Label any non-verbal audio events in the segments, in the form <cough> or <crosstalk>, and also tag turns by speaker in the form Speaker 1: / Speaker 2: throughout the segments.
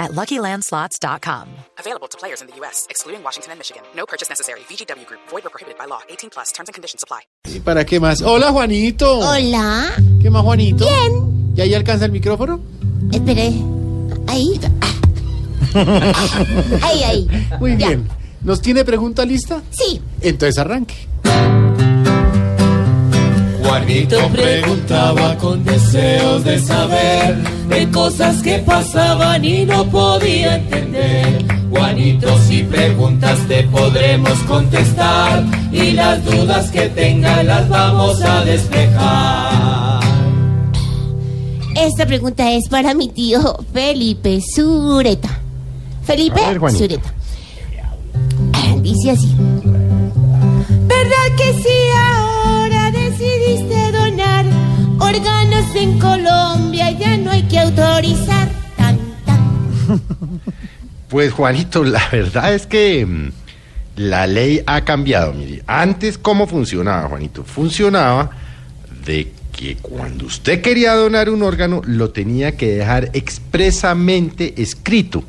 Speaker 1: at LuckyLandSlots.com.
Speaker 2: Available to players in the U.S., excluding Washington and Michigan. No purchase necessary. VGW Group. Void or prohibited by law. 18 plus. Terms and conditions apply.
Speaker 3: ¿Y para qué más? Hola, Juanito.
Speaker 4: Hola.
Speaker 3: ¿Qué más, Juanito?
Speaker 4: Bien.
Speaker 3: ¿Y ahí alcanza el micrófono?
Speaker 4: Espere. Ahí. <laughs> Ahí, ahí.
Speaker 3: Muy
Speaker 4: Ya.
Speaker 3: bien. ¿Nos tiene pregunta lista?
Speaker 4: Sí.
Speaker 3: Entonces arranque.
Speaker 5: Juanito preguntaba con deseos de saber de cosas que pasaban y no podía entender. Juanito, si preguntas te podremos contestar y las dudas que tengas las vamos a despejar.
Speaker 4: Esta pregunta es para mi tío Felipe Sureta. Felipe
Speaker 3: ver.
Speaker 4: Sureta. Dice así. ¿Verdad que sí órganos en Colombia? Ya no hay que autorizar. Tan, tan. <laughs>
Speaker 6: Pues Juanito, la verdad es que mm, la ley ha cambiado. Mire, antes cómo funcionaba, Juanito, funcionaba de que cuando usted quería donar un órgano lo tenía que dejar expresamente escrito.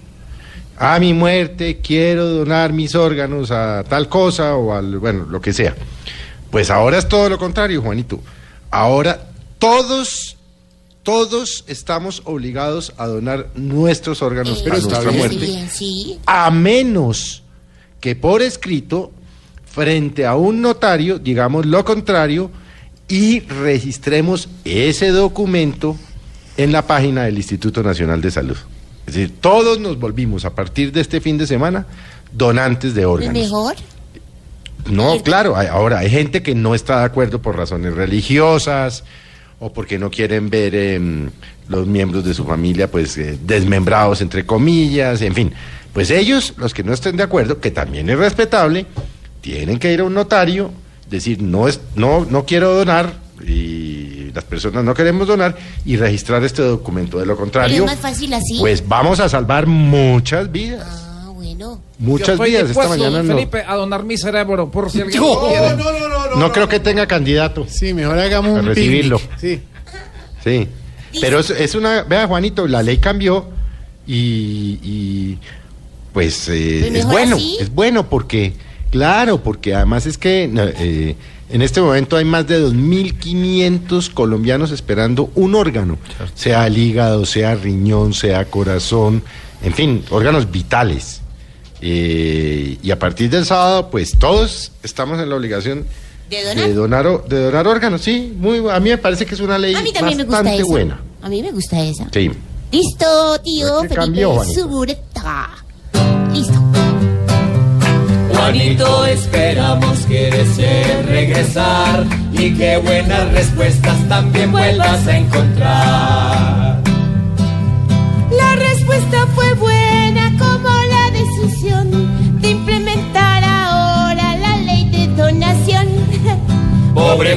Speaker 6: A mi muerte quiero donar mis órganos a tal cosa o al, bueno, lo que sea. Pues ahora es todo lo contrario, Juanito. Ahora todos, todos estamos obligados a donar nuestros órganos
Speaker 3: Pero
Speaker 6: a nuestra muerte
Speaker 4: Bien, sí.
Speaker 6: a menos que por escrito, frente a un notario, digamos lo contrario, y registremos ese documento en la página del Instituto Nacional de Salud. Es decir, todos nos volvimos a partir de este fin de semana donantes de
Speaker 4: ¿Es
Speaker 6: órganos.
Speaker 4: mejor?
Speaker 6: No, claro, hay- ahora hay gente que no está de acuerdo por razones religiosas o porque no quieren ver em, los miembros de su familia pues eh, desmembrados entre comillas, en fin. Pues ellos, los que no estén de acuerdo, que también es respetable, tienen que ir a un notario, decir no es no no quiero donar y las personas no queremos donar y registrar este documento. De lo
Speaker 4: Pero
Speaker 6: contrario,
Speaker 4: es más fácil así.
Speaker 6: pues vamos a salvar muchas vidas.
Speaker 4: Bueno.
Speaker 6: Muchas vidas esta mañana no.
Speaker 7: Felipe, a donar mi cerebro por si alguien <laughs> lo quiere.
Speaker 6: No creo que tenga candidato.
Speaker 3: Sí, mejor hagamos
Speaker 6: A
Speaker 3: un
Speaker 6: recibirlo.
Speaker 3: picnic. Sí.
Speaker 6: Sí. Pero es, es una. Vea, Juanito, la ley cambió y. y, pues eh,
Speaker 4: Pues
Speaker 6: es bueno.
Speaker 4: así.
Speaker 6: Es bueno porque. Claro, porque además es que no, eh, en este momento hay más de 2.500 colombianos esperando un órgano, sea el hígado, sea riñón, sea corazón, en fin, órganos vitales. Eh, y a partir del sábado, pues todos estamos en la obligación
Speaker 4: ¿De donar?
Speaker 6: de donar, o- de donar órganos, sí, muy, a mí me parece que es una ley
Speaker 4: A mí también me gusta
Speaker 6: bastante
Speaker 4: esa.
Speaker 6: buena.
Speaker 4: A mí me gusta esa.
Speaker 6: Sí.
Speaker 4: Listo, tío Felipe
Speaker 6: cambió.
Speaker 4: Sureta. Listo.
Speaker 5: Juanito, esperamos que desees regresar y que buenas respuestas también vuelvas a encontrar.
Speaker 4: La respuesta fue buena